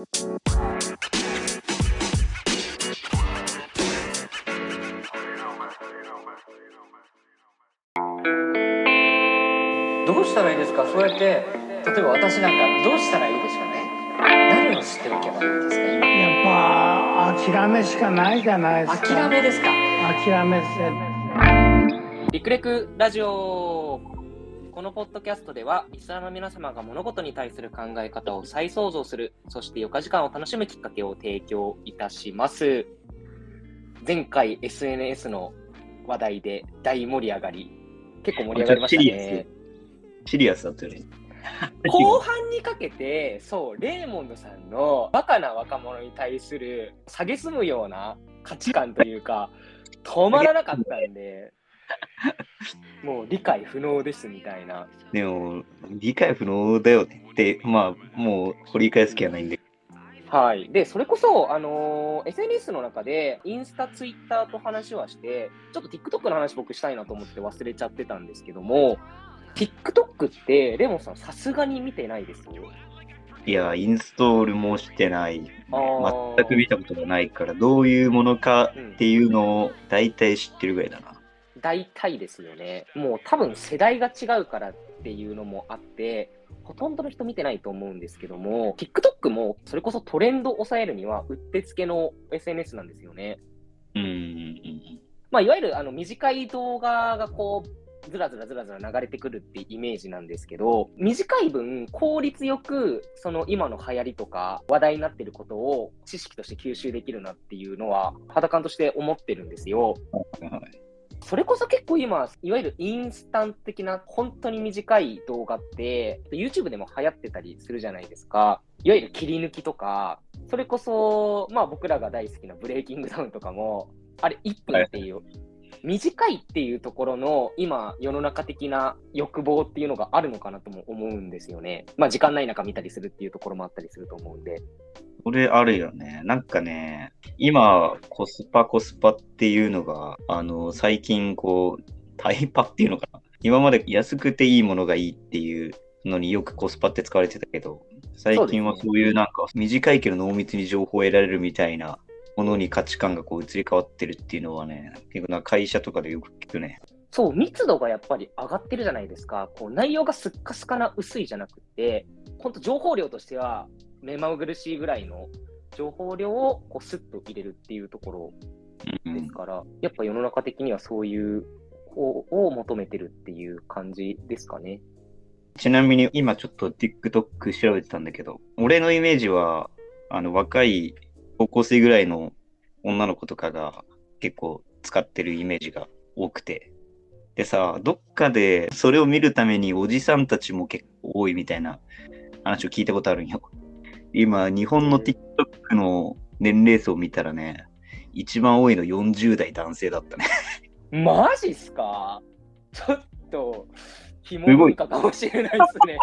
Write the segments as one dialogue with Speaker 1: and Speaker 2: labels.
Speaker 1: どうしたらいいですか？そうやって例えば私なんかどうしたらいいですかね？何を知っておけばいいんですか？今
Speaker 2: やっぱ諦めしかないじゃないですか。
Speaker 1: 諦めですか？
Speaker 2: 諦めて
Speaker 3: リクレクラジオこのポッドキャストではリスナーの皆様が物事に対する考え方を再創造するそして余暇時間を楽しむきっかけを提供いたします。前回 SNS の話題で大盛り上がり結構盛り上がりましたね。
Speaker 4: シリアス。だったよね。
Speaker 3: 後半にかけてそうレーモンドさんのバカな若者に対する蔑むような価値観というか止まらなかったんで もう理解不能ですみたいな
Speaker 4: でも、理解不能だよねって、まあ、もう掘り返す気はないんで。
Speaker 3: はい。で、それこそ、あのー SNS の中で、インスタ、ツイッターと話はして、ちょっと TikTok の話僕したいなと思って忘れちゃってたんですけども、TikTok って、レモンさんさすがに見てないですよ。
Speaker 4: いや、インストールもしてない。全く見たことがないから、どういうものか
Speaker 3: うん
Speaker 4: っていうのを大体知ってるぐらいだな。
Speaker 3: 大体ですよね。もう多分世代が違うからっていうのもあって、ほとんどの人見てないと思うんですけども、TikTok もそれこそトレンドを抑えるにはうってつけの SNS なんですよね。
Speaker 4: うん。
Speaker 3: まあ、いわゆるあの短い動画がこう、ずらずらずらずら流れてくるってイメージなんですけど、短い分、効率よく、その今の流行りとか話題になってることを知識として吸収できるなっていうのは、肌感として思ってるんですよ。
Speaker 4: はい
Speaker 3: それこそ結構今、いわゆるインスタント的な本当に短い動画って、YouTube でも流行ってたりするじゃないですか。いわゆる切り抜きとか、それこそ、まあ僕らが大好きなブレイキングダウンとかも、あれ1分っていう、短いっていうところの今、世の中的な欲望っていうのがあるのかなとも思うんですよね。まあ時間ない中見たりするっていうところもあったりすると思うんで。
Speaker 4: それあるよね。なんかね、今、コスパコスパっていうのが、あの、最近こう、タイパっていうのかな。今まで安くていいものがいいっていうのによくコスパって使われてたけど、最近はそういうなんか短いけど濃密に情報を得られるみたいなものに価値観がこう移り変わってるっていうのはね、結構な会社とかでよく聞くね。
Speaker 3: そう、密度がやっぱり上がってるじゃないですか。こう内容がすっかすかな薄いじゃなくて、本当情報量としては目まぐるしいぐらいの情報量をこうスッと入れるっていうところ
Speaker 4: うん
Speaker 3: ですから、やっぱ世の中的にはそういうをを求めてるっていう感じですかね。
Speaker 4: ちなみに今ちょっと TikTok 調べてたんだけど、俺のイメージは、あの若い高校生ぐらいの女の子とかが結構使ってるイメージが多くて。でさ、どっかでそれを見るためにおじさんたちも結構多いみたいな話を聞いたことあるんよ。今、日本の TikTok の年齢層を見たらね、一番多いの40代男性だったね。
Speaker 3: マジっすか？ちょっと、ひも文化かもしれないですね。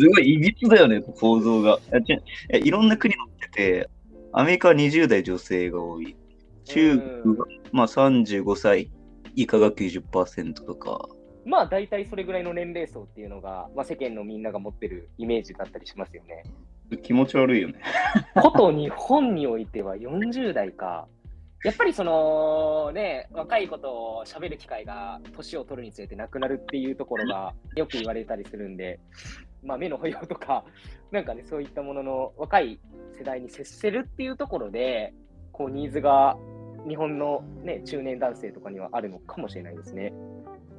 Speaker 4: すごいいびつだよね、構造が。いろんな国乗ってて、アメリカは20代女性が多い。中国が、まあ、35歳以下が90%とか。
Speaker 3: まあ大体それぐらいの年齢層っていうのが、まあ、世間のみんなが持ってるイメージだったりしますよね。
Speaker 4: 気持ち悪いよね。
Speaker 3: こと日本においては40代か。やっぱりそのね、若い子と喋る機会が年を取るにつれてなくなるっていうところがよく言われたりするんで、まあ目の保養とか、なんかね、そういったものの若い世代に接せるっていうところで、こうニーズが日本のね、中年男性とかにはあるのかもしれないですね。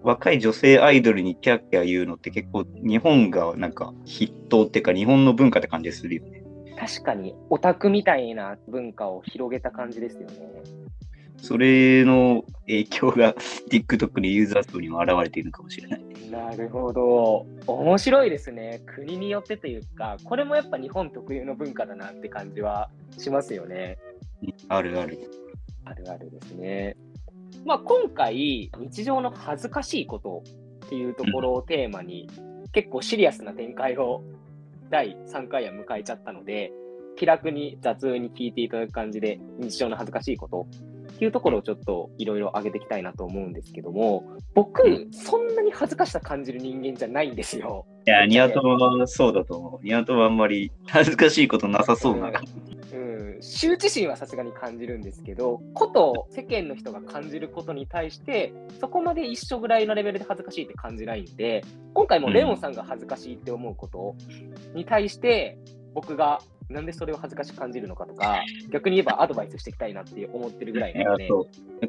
Speaker 4: 若い女性アイドルにキャッキャ言うのって結構日本がなんか筆頭っていうか日本の文化って感じするよね。
Speaker 3: 確かにオタクみたいな文化を広げた感じですよね。
Speaker 4: それの影響が TikTok のユーザー層にも現れているのかもしれない。
Speaker 3: なるほど。面白いですね。国によってというか、これもやっぱ日本特有の文化だなって感じはしますよね。
Speaker 4: あるある。
Speaker 3: あるあるですね。まあ今回、日常の恥ずかしいことっていうところをテーマに、結構シリアスな展開を第3回は迎えちゃったので、気楽に雑に聞いていただく感じで、日常の恥ずかしいことっていうところをちょっといろいろ上げていきたいなと思うんですけども、僕、そんなに恥ずかしさ感じる人間じゃないんですよ。
Speaker 4: いや、ニワトロはそうだと思う。ニワトロはあんまり恥ずかしいことなさそうな。
Speaker 3: うん、羞恥心はさすがに感じるんですけど、こと世間の人が感じることに対して、そこまで一緒ぐらいのレベルで恥ずかしいって感じないんで、今回もレオンさんが恥ずかしいって思うことに対して、僕がなんでそれを恥ずかしく感じるのかとか、逆に言えばアドバイスしていきたいなって思ってるぐらいなので、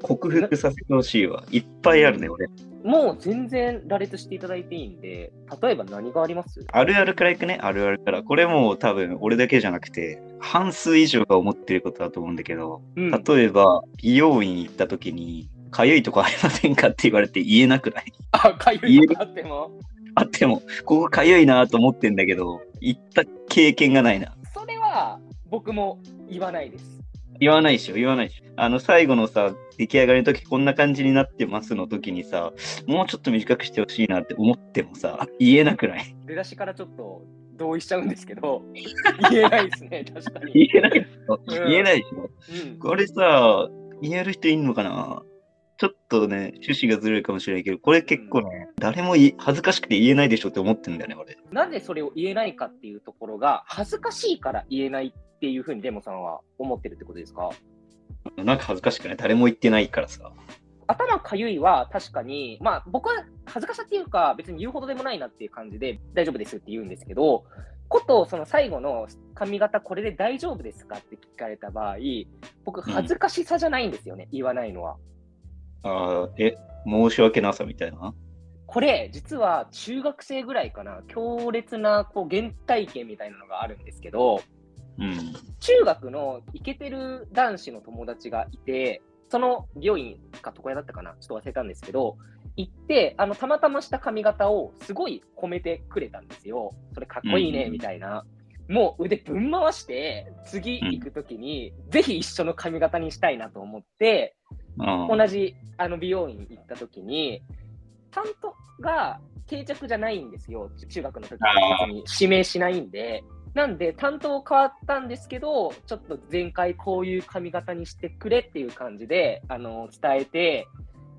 Speaker 4: 克服させてほしいわ。いっぱいあるね、俺。
Speaker 3: もう全然羅列していただいていいんで、例えば何があります？
Speaker 4: あるあるからいくね、あるあるから。これもう多分俺だけじゃなくて、半数以上が思ってることだと思うんだけど、
Speaker 3: うん
Speaker 4: 例えば美容院行った時に、かゆいとこありませんかって言われて言えなくない？
Speaker 3: あ、かゆいとこあっても？
Speaker 4: あっても、ここかゆいなと思ってんだけど、行った経験がないな。
Speaker 3: それは僕も言わないです。
Speaker 4: 言わないでしょ、言わないでしょ。あの、最後のさ、出来上がりの時、こんな感じになってますの時にさ、もうちょっと短くしてほしいなって思ってもさ、言えなくない？
Speaker 3: 出だしからちょっと同意しちゃうんですけど、言えないですね、確かに。
Speaker 4: 言えないでしょ？
Speaker 3: うん
Speaker 4: 言えないでしょ？
Speaker 3: うん
Speaker 4: これさ、言える人いんのかな？ちょっとね、趣旨がずるいかもしれないけど、これ結構ね、誰もい恥ずかしくて言えないでしょって思ってんだよね、俺。
Speaker 3: なぜそれを言えないかっていうところが、恥ずかしいから言えないっていうふうにレモさんは思ってるってことですか？
Speaker 4: なんか恥ずかしくない？誰も言ってないからさ。
Speaker 3: 頭かゆいは確かに、まあ僕は恥ずかしさっていうか、別に言うほどでもないなっていう感じで大丈夫ですって言うんですけど、ことその最後の髪型これで大丈夫ですかって聞かれた場合、僕恥ずかしさじゃないんですよね、言わないのは。
Speaker 4: ああ、え、申し訳なさみたいな？
Speaker 3: これ、実は中学生ぐらいかな、強烈なこう原体験みたいなのがあるんですけど、
Speaker 4: うん。
Speaker 3: 中学のイケてる男子の友達がいて、その美容院か床屋だったかな、ちょっと忘れたんですけど、行って、あのたまたました髪型をすごい褒めてくれたんですよ。それかっこいいね、
Speaker 4: うん
Speaker 3: みたいな。もう腕ぶん回して、次行くときに、ぜひ一緒の髪型にしたいなと思って、
Speaker 4: あ
Speaker 3: 同じあの美容院行った時に、担当が定着じゃないんですよ、中学の時は別に指名しないんで。なんで、担当変わったんですけど、ちょっと前回こういう髪型にしてくれっていう感じであの伝えて、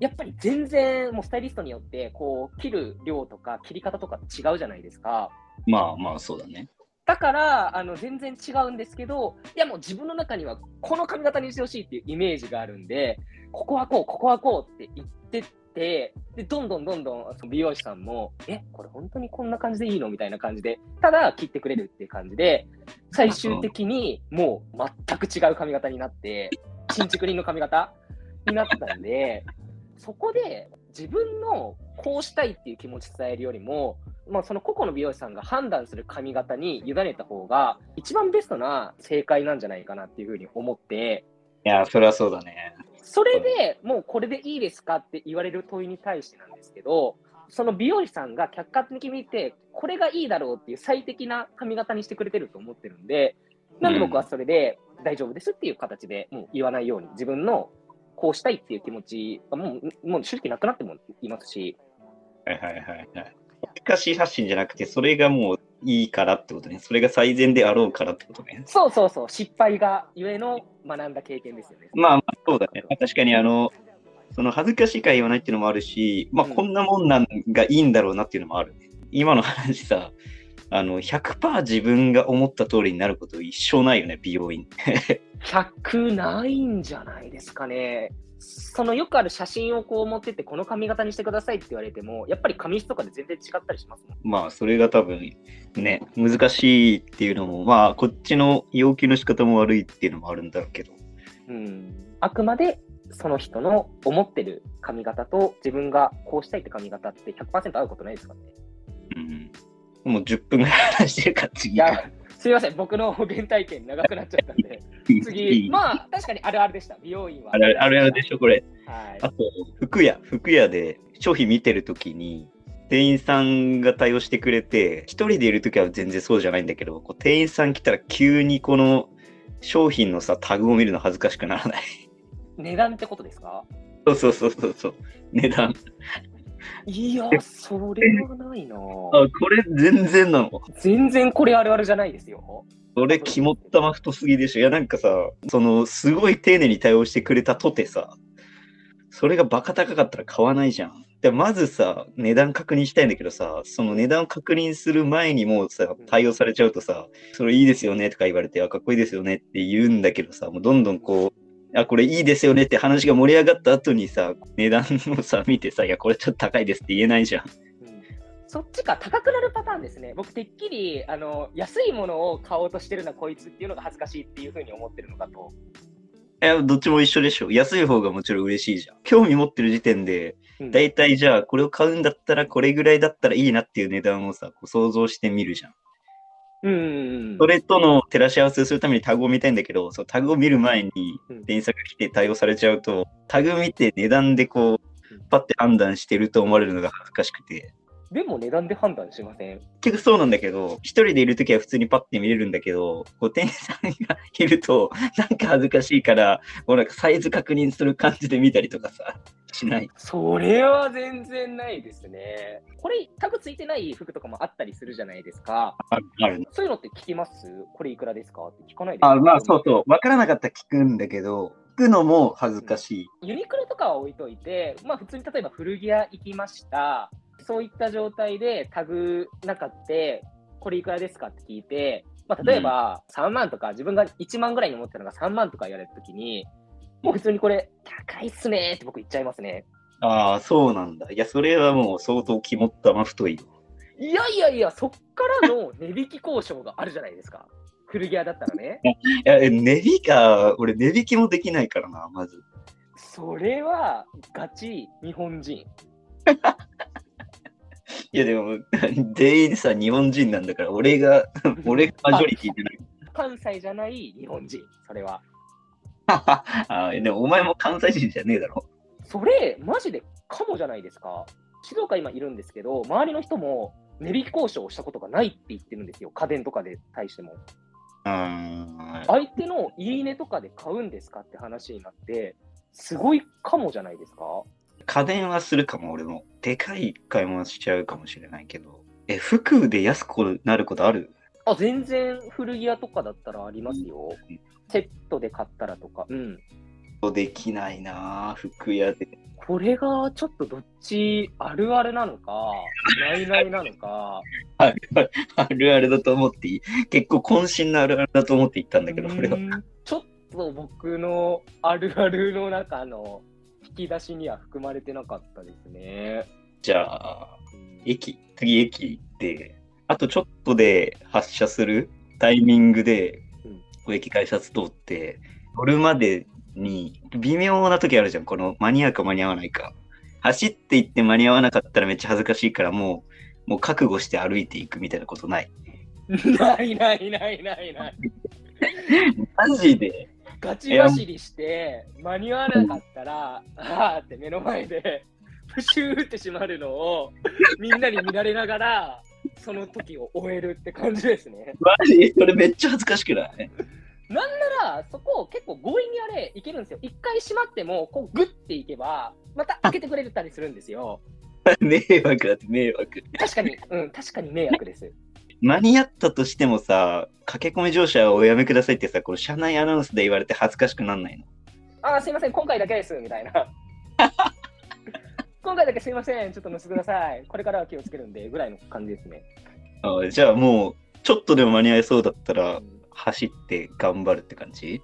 Speaker 3: やっぱり全然もうスタイリストによってこう切る量とか切り方とか違うじゃないですか。
Speaker 4: まあまあ、そうだね。
Speaker 3: だからあの全然違うんですけど、いやもう自分の中にはこの髪型にしてほしいっていうイメージがあるんで、ここはこう、ここはこうって言ってって、でどんどんどんどん美容師さんも、え、これ本当にこんな感じでいいの？みたいな感じで、ただ切ってくれるっていう感じで、最終的にもう全く違う髪型になって、新築林の髪型になったんで、そこで自分のこうしたいっていう気持ち伝えるよりも、まあ、その個々の美容師さんが判断する髪型に委ねた方が、一番ベストな正解なんじゃないかなっていうふうに思って、
Speaker 4: いや、それはそうだね。
Speaker 3: それでもうこれでいいですかって言われる問いに対してなんですけど、その美容師さんが客観的に見て、これがいいだろうっていう最適な髪型にしてくれてると思ってるんで、なんで僕はそれで大丈夫ですっていう形でもう言わないように、自分のこうしたいっていう気持ちがもうもう正直なくなってもいますし、
Speaker 4: はいはいはいはい。難し発信じゃなくて、それがもういいからってことね。それが最善であろうからってことね。
Speaker 3: そうそうそう、失敗がゆえの学んだ経験ですよね。
Speaker 4: まあまあ、そうだね。まあ確かにあの、その恥ずかしいから言わないっていうのもあるし、まあ
Speaker 3: うん
Speaker 4: こんなもんなんがいいんだろうなっていうのもあるね。今の話さ、あの、100%自分が思った通りになること一生ないよね、美容院。
Speaker 3: 100ないんじゃないですかね。そのよくある写真をこう持ってって、この髪型にしてくださいって言われても、やっぱり髪質とかで全然違ったりしますもん。
Speaker 4: まあ、それが多分ね、難しいっていうのも、まあ、こっちの要求の仕方も悪いっていうのもあるんだろうけど。
Speaker 3: うん、あくまでその人の思ってる髪型と自分がこうしたいって髪型って100%合うことないですからね。
Speaker 4: うん。もう10分ぐらい話してるから次。
Speaker 3: いや、すいません、僕の原体験長くなっちゃったんで、次、まあ確かにあるあるでした、美容院は。
Speaker 4: あるあるでしょ、これ。
Speaker 3: はい
Speaker 4: あと、服屋、服屋で商品見てるときに、店員さんが対応してくれて、一人でいるときは全然そうじゃないんだけど、こう店員さん来たら急にこの商品のさ、タグを見るの恥ずかしくならない？
Speaker 3: 値段ってことですか？
Speaker 4: そうそうそうそうそう、値段。
Speaker 3: いや、それはないな
Speaker 4: あ、これ全然なの？
Speaker 3: 全然これあるあるじゃないですよ。
Speaker 4: それ肝っ玉太すぎでしょ。いや、なんかさ、その、すごい丁寧に対応してくれたとてさ、それがバカ高かったら買わないじゃん。で、まずさ、値段確認したいんだけどさ、その値段を確認する前にもうさ、対応されちゃうとさ、それいいですよねとか言われて、あ、かっこいいですよねって言うんだけどさ、もうどんどんこう、あ、これいいですよねって話が盛り上がった後にさ、値段をさ、見てさ、いや、これちょっと高いですって言えないじゃん。
Speaker 3: うんそっちか、高くなるパターンですね。僕、てっきり、あの、安いものを買おうとしてるな、こいつっていうのが恥ずかしいっていうふうに思ってるのかと。
Speaker 4: いや、どっちも一緒でしょ。安い方がもちろん嬉しいじゃん。興味持ってる時点で、
Speaker 3: うん
Speaker 4: だいたいじゃあ、これを買うんだったら、これぐらいだったらいいなっていう値段をさ、こう想像してみるじゃん。
Speaker 3: うん。
Speaker 4: それとの照らし合わせをするためにタグを見たいんだけど、そうタグを見る前に
Speaker 3: うん
Speaker 4: 電車が来て対応されちゃうと、タグ見て値段でこう、パッて判断してると思われるのが恥ずかしくて。
Speaker 3: でも値段で判断しません？
Speaker 4: 結局そうなんだけど、一人でいるときは普通にパッて見れるんだけど、こう店員さんがいると、なんか恥ずかしいから、こうなんかサイズ確認する感じで見たりとかさ、しない？
Speaker 3: それは全然ないですね。これ、タグついてない服とかもあったりするじゃないですか。
Speaker 4: あある
Speaker 3: そういうのって聞きます？これいくらですか？って聞かないですか？
Speaker 4: あ、まあそうそう。わからなかったら聞くんだけど、聞くのも恥ずかしい。
Speaker 3: ユニクロとかは置いといて、まあ普通に例えば古着屋行きました。そういった状態でタグなかって、これいくらですかって聞いて、まあ例えば3万とか、自分が1万ぐらいに思ったのが3万とか言われたときに、もう普通にこれ高いっすねーって僕言っちゃいますね。
Speaker 4: ああ、そうなんだ。いや、それはもう相当肝っ玉太いよ。
Speaker 3: いやいやいや、そっからの値引き交渉があるじゃないですか。古着屋だったらね。
Speaker 4: いや、え値引きか、俺値引きもできないからな、まず。
Speaker 3: それはガチ日本人。
Speaker 4: いや、でも、全員さ、日本人なんだから、俺が、俺がマジョリティじゃない。
Speaker 3: 関西じゃない日本人、それは。
Speaker 4: あでも、お前も関西人じゃねえだろ。
Speaker 3: それ、マジでかもじゃないですか。静岡今いるんですけど、周りの人も値引き交渉をしたことがないって言ってるんですよ。家電とかで対しても。相手のいいねとかで買うんですかって話になって、すごいかもじゃないですか。
Speaker 4: 家電はするかも、俺も。でかい買い物しちゃうかもしれないけど。え、服で安くなることある？
Speaker 3: あ、全然古着屋とかだったらありますよ。セットで買ったらとか。うん。
Speaker 4: できないなぁ服屋で。
Speaker 3: これがちょっとどっちあるあるなのか、ないないなのか。
Speaker 4: あるあるだと思っていい。結構渾身のあるあるだと思って言ったんだけど、これは
Speaker 3: ちょっと僕のあるあるの中の引き出しには含まれてなかったですね。
Speaker 4: じゃあ、
Speaker 3: うん
Speaker 4: 駅、次駅行って、あとちょっとで発車するタイミングで
Speaker 3: うん、
Speaker 4: 駅改札通って、乗るまでに微妙な時あるじゃん。この間に合うか間に合わないか。走って行って間に合わなかったらめっちゃ恥ずかしいからもう、もう覚悟して歩いていくみたいなことない？
Speaker 3: ないないないないない。
Speaker 4: マジで
Speaker 3: ガチ走りして間に合わなかったら、あーって目の前でプシューって閉まるのをみんなに見られながら、その時を終えるって感じですね。
Speaker 4: マジ？それめっちゃ恥ずかしくない？
Speaker 3: なんなら、そこを結構強引にあれいけるんですよ。一回閉まっても、こうグッていけば、また開けてくれたりするんですよ。
Speaker 4: 迷惑だって迷惑。
Speaker 3: 確かに、うん、確かに迷惑です。
Speaker 4: 間に合ったとしてもさ、駆け込み乗車をおやめくださいってさ、この車内アナウンスで言われて恥ずかしくなんないの？
Speaker 3: あー、すいません、今回だけです、みたいな。今回だけすいません、ちょっと乗せてください。これからは気をつけるんで、ぐらいの感じですね。
Speaker 4: あじゃあもう、ちょっとでも間に合いそうだったら
Speaker 3: う、ん
Speaker 4: 走って頑張るって感じ？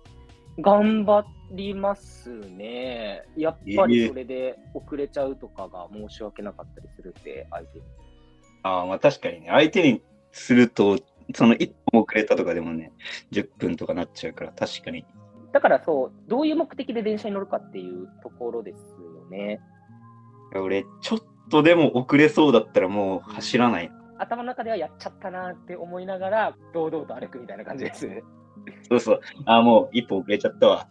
Speaker 3: 頑張りますね。やっぱりそれで遅れちゃうとかが申し訳なかったりするんで、相手に。
Speaker 4: ああ、まあ確かにね、相手にすると、その一歩遅れたとかでもね、10分とかなっちゃうから、確かに。
Speaker 3: だからそう、どういう目的で電車に乗るかっていうところですよね。
Speaker 4: 俺、ちょっとでも遅れそうだったらもう走らない。
Speaker 3: 頭の中ではやっちゃったなって思いながら、堂々と歩くみたいな感じです。
Speaker 4: そうそう。ああ、もう一歩遅れちゃったわ。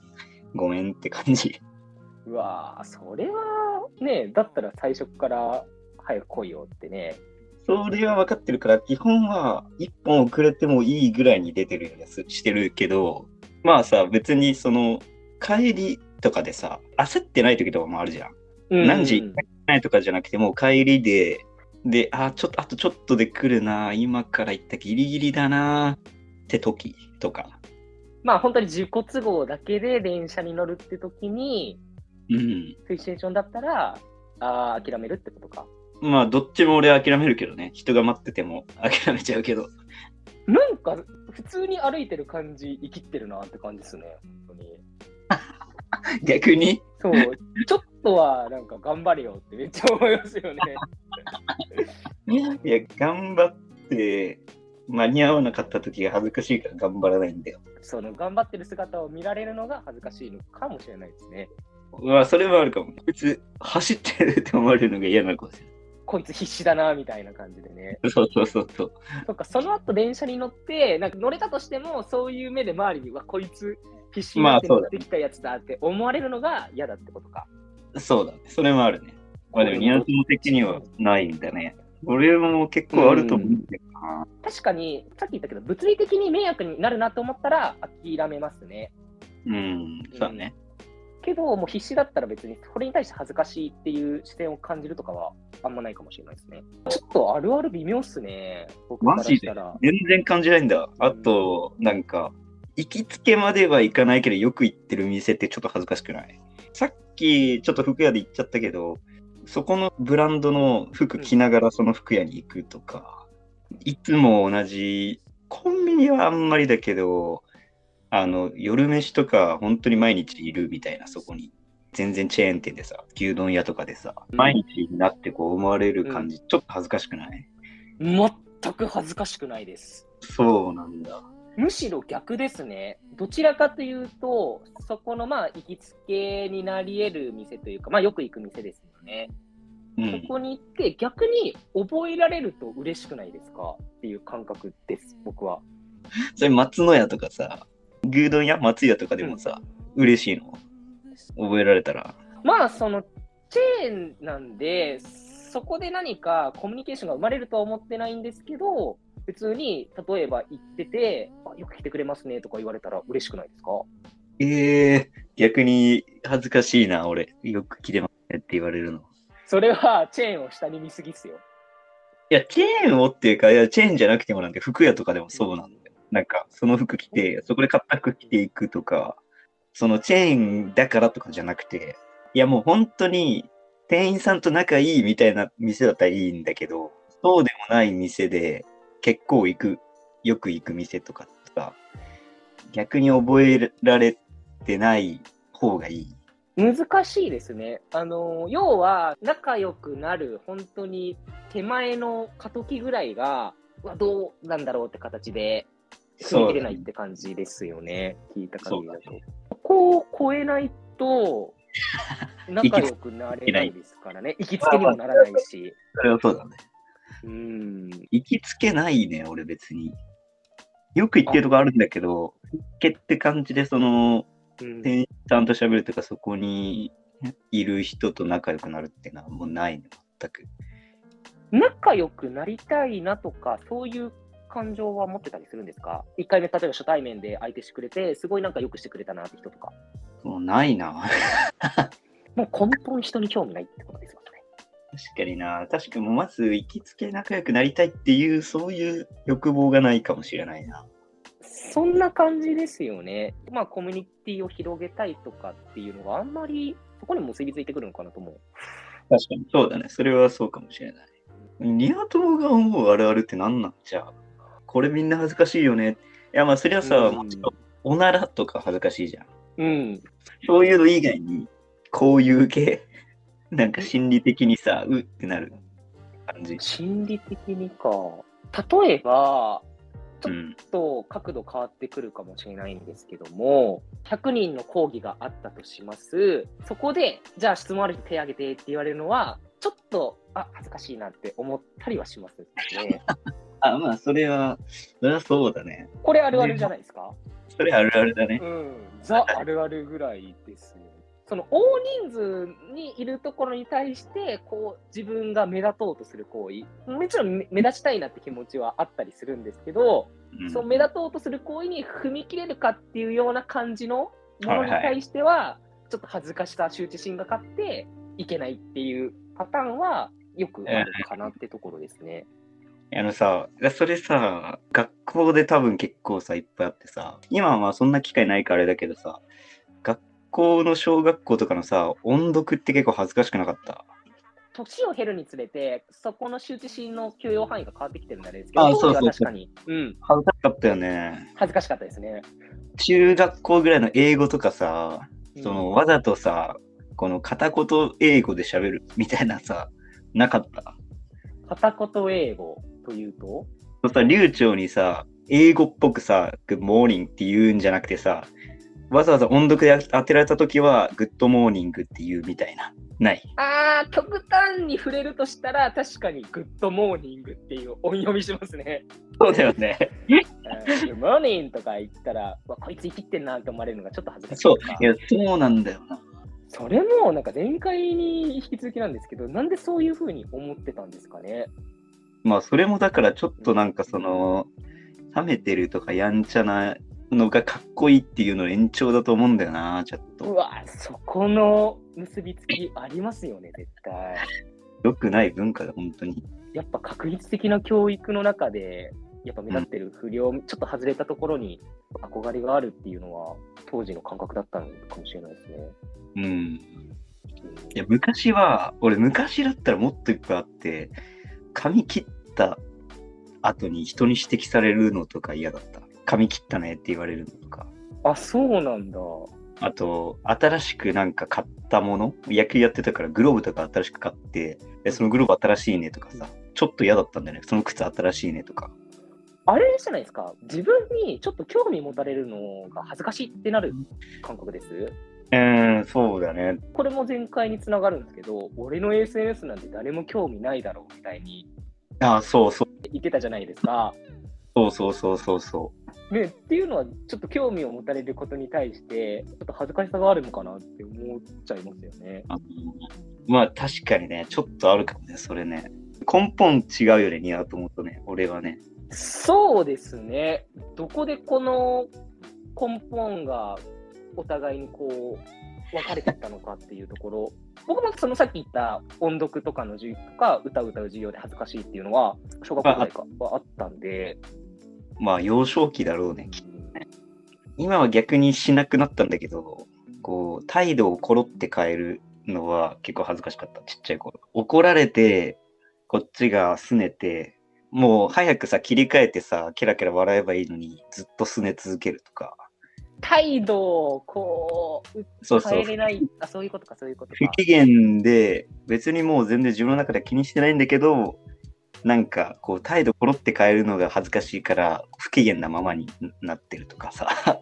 Speaker 4: ごめんって感じ。
Speaker 3: うわぁ、それはね、だったら最初から早く来いよってね。
Speaker 4: それは分かってるから、基本は一本遅れてもいいぐらいに出てるようにすしてるけど、まあさ、別にその、帰りとかでさ、焦ってない時とかもあるじゃん。何時ないとかじゃなくて、もう帰りで、で、あ、ちょっと、あとちょっとで来るな、今から行ったギリギリだな、って時とか。
Speaker 3: まあ本当に自己都合だけで電車に乗るって時に、
Speaker 4: うん。
Speaker 3: そういうシチュエーションだったら、ああ、諦めるってことか。
Speaker 4: まあ、どっちも俺は諦めるけどね。人が待ってても諦めちゃうけど。
Speaker 3: なんか、普通に歩いてる感じ、生きってるなって感じですね。本当に。
Speaker 4: 逆に？
Speaker 3: そう、ちょっとはなんか頑張れよってめっちゃ思いますよね。
Speaker 4: いや、頑張って、間に合わなかった時が恥ずかしいから頑張らないんだよ。
Speaker 3: その頑張ってる姿を見られるのが恥ずかしいのかもしれないですね。
Speaker 4: まあ、それはあるかも。こいつ、走ってるって思われるのが嫌なのかもしれ
Speaker 3: こいつ必死だなみたいな感じでね。
Speaker 4: そうそうそうそう。
Speaker 3: そっか、その後電車に乗って、なんか乗れたとしても、そういう目で周りにはこいつ必死になって乗ってきたやつだって思われるのが嫌だってことか。
Speaker 4: そうだね。それもあるね。まあでも、ニアトモ的にはないんだね。俺も結構あると思うんだよな。
Speaker 3: 確かに、さっき言ったけど、物理的に迷惑になるなと思ったら諦めますね。
Speaker 4: うん、そうだね。
Speaker 3: けど、もう必死だったら別に、それに対して恥ずかしいっていう視点を感じるとかはあんまないかもしれないですね。ちょっとあるある微妙っすね。僕から
Speaker 4: マジで？
Speaker 3: したら。
Speaker 4: 全然感じないんだ。あと、なんか、行きつけまではいかないけど、よく行ってる店ってちょっと恥ずかしくない？さっき、ちょっと服屋で行っちゃったけど、そこのブランドの服着ながらその服屋に行くとか、いつも同じ、コンビニはあんまりだけど、あの、夜飯とか本当に毎日いるみたいな、そこに。全然チェーン店でさ、牛丼屋とかでさ、
Speaker 3: うん
Speaker 4: 毎日になってこう思われる感じ、ちょっと恥ずかしくない？
Speaker 3: 全く恥ずかしくないです。
Speaker 4: そうなんだ。
Speaker 3: むしろ逆ですね。どちらかというと、そこのまあ行きつけになり得る店というか、まあよく行く店ですよね。
Speaker 4: うん
Speaker 3: そ。こに行って逆に覚えられると嬉しくないですか？っていう感覚です、僕は。
Speaker 4: それ松野屋とかさ、牛丼屋？松屋とかでもさ、嬉しいの？覚えられたら。
Speaker 3: まあそのチェーンなんで、そこで何かコミュニケーションが生まれるとは思ってないんですけど、普通に例えば行ってて、あよく来てくれますねとか言われたら嬉しくないですか？
Speaker 4: ええ逆に恥ずかしいな、俺。よく来てますねって言われるの。
Speaker 3: それはチェーンを下に見すぎっすよ。
Speaker 4: いや、チェーンをっていうか、いや、チェーンじゃなくてもなんて服屋とかでもそうなんだよ。なんか、その服着て、そこで買った服着ていくとか、そのチェーンだからとかじゃなくて、いや、もう本当に店員さんと仲いいみたいな店だったらいいんだけど、そうでもない店で結構行く、よく行く店とかさ、逆に覚えられてない方がいい。
Speaker 3: 難しいですね。あの、要は、仲良くなる、本当に手前の過渡期ぐらいが、うわどうなんだろうって形で、踏み切れないって感じですよね。聞いた限りだと。
Speaker 4: そう
Speaker 3: ここを超えないと、仲良くなれないですからね。行きつけにもならないし。
Speaker 4: それはそうだね。
Speaker 3: うん。
Speaker 4: 行きつけないね、俺別に。よく行ってるとこあるんだけど、行けって感じで、その、
Speaker 3: うん
Speaker 4: 店員さんと喋るとか、そこにいる人と仲良くなるっていうのはもうないね、全く。
Speaker 3: 仲良くなりたいなとか、そういう感情は持ってたりするんですか ?1 回目、例えば初対面で相手してくれて、すごいなんか良くしてくれたなって人とか。
Speaker 4: もうないな。
Speaker 3: もう根本人に興味ないってことですよね。
Speaker 4: 確かにな。確かにもうまず行きつけ仲良くなりたいっていう、そういう欲望がないかもしれないな。
Speaker 3: そんな感じですよね。まあ、コミュニティを広げたいとかっていうのがあんまり、そこに結びついてくるのかなと思う。
Speaker 4: 確かに。そうだね。それはそうかもしれない。ニワトモが思うあるあるって何なんじゃあ。これみんな恥ずかしいよね。いや、まあそれはさ、
Speaker 3: うん
Speaker 4: もちろん、おならとか恥ずかしいじゃん。
Speaker 3: うん。
Speaker 4: そういうの以外に、こういう系、なんか心理的にさ、うってなる感じ。
Speaker 3: 心理的にか。例えば、ちょっ
Speaker 4: うん。
Speaker 3: と角度変わってくるかもしれないんですけども、100人の講義があったとします。そこで、じゃあ質問ある人手挙げてって言われるのは、ちょっと、あ、恥ずかしいなって思ったりはしますね。
Speaker 4: あ、まあ、それは、それはそうだね。
Speaker 3: これあるあるじゃないですか
Speaker 4: それあるあるだね。
Speaker 3: うん、ザあるあるぐらいですよ。その大人数にいるところに対して、こう自分が目立とうとする行為、もちろん目目立ちたいなって気持ちはあったりするんですけど、
Speaker 4: うん
Speaker 3: その目立とうとする行為に踏み切れるかっていうような感じのものに対しては、ちょっと恥ずかしさ、羞恥心が勝っていけないっていうパターンはよくあるかなってところですね。
Speaker 4: あのさ、それさ、学校で多分結構さ、いっぱいあってさ、今はまあそんな機会ないからあれだけどさ、学校の小学校とかのさ、音読って結構恥ずかしくなかった？
Speaker 3: 年を経るにつれて、そこの羞恥心の許容範囲が変わってきてるんですけど、
Speaker 4: あ
Speaker 3: 当時は
Speaker 4: そうそう
Speaker 3: 確かに、うん、
Speaker 4: 恥ずかしかったよね。
Speaker 3: 恥ずかしかったですね。
Speaker 4: 中学校ぐらいの英語とかさ、
Speaker 3: うん
Speaker 4: そのわざとさ、この片言英語で喋るみたいなさ、なかった？
Speaker 3: 片言英語というと、
Speaker 4: そうさ、流暢にさ、英語っぽくさ、Good morning って言うんじゃなくてさ、わざわざ音読で当てられたときは、Good morning って言うみたいな。ない？
Speaker 3: あー、極端に触れるとしたら、確かに Good morning っていう音読みしますね。
Speaker 4: そうだよね。
Speaker 3: Good morning とか言ったら、わこいつイキってんなって思われるのがちょっと恥ずかしい
Speaker 4: そう。いや、そうなんだよな。
Speaker 3: それもなんか前回に引き続きなんですけど、なんでそういうふうに思ってたんですかね？
Speaker 4: まあ、それもだからちょっとなんかその、冷めてるとかやんちゃなのがかっこいいっていうの延長だと思うんだよな、ちょっ
Speaker 3: う
Speaker 4: と。
Speaker 3: わ、そこの結びつきありますよね、絶対。
Speaker 4: 良くない文化だ、本当に。
Speaker 3: やっぱ確率的な教育の中で、やっぱ目立ってる不良、ちょっと外れたところに憧れがあるっていうのは、当時の感覚だったのかもしれないですね。
Speaker 4: うん。
Speaker 3: うん
Speaker 4: いや、昔は、俺昔だったらもっといっぱいあって、髪切った後に人に指摘されるのとか嫌だった？髪切ったねって言われるのとか。
Speaker 3: あ、そうなんだ。
Speaker 4: あと、新しくなんか買ったもの？野球やってたからグローブとか新しく買って、でそのグローブ新しいねとかさ、ちょっと嫌だったんだよね。その靴新しいねとか。
Speaker 3: あれじゃないですか、自分にちょっと興味持たれるのが恥ずかしいってなる感覚です？
Speaker 4: うーん、そうだね。
Speaker 3: これも前回につながるんですけど、俺の SNS なんて誰も興味ないだろうみたいに
Speaker 4: ああ、そうそう。
Speaker 3: 言ってたじゃないですか。
Speaker 4: そうそうそうそうそ
Speaker 3: ね、っていうのは、ちょっと興味を持たれることに対して、ちょっと恥ずかしさがあるのかなって思っちゃいますよね。
Speaker 4: う。あのまあ確かにね、ちょっとあるかもね、それね。根本違うよね、似合うと思うとね、俺はね。
Speaker 3: そうですね。どこでこの根本がお互いにこう分かれていったのかっていうところ、僕もそのさっき言った音読とかの授業とか歌を歌う授業で恥ずかしいっていうのは、小学校ぐらいかはあったんで、
Speaker 4: まあ幼少期だろうね。今は逆にしなくなったんだけど、こう、態度をコロって変えるのは結構恥ずかしかった、ちっちゃい頃。怒られて、こっちが拗ねて、もう早くさ、切り替えてさ、ケラケラ笑えばいいのに、ずっと拗ね続けるとか。
Speaker 3: 態度をこう
Speaker 4: そうそう
Speaker 3: 変え。れない、あ、そういうことか、そういうことか
Speaker 4: 不。機嫌で、別にもう全然自分の中では気にしてないんだけど、なんかこう態度コロって変えるのが恥ずかしいから不機嫌なままになってるとかさ。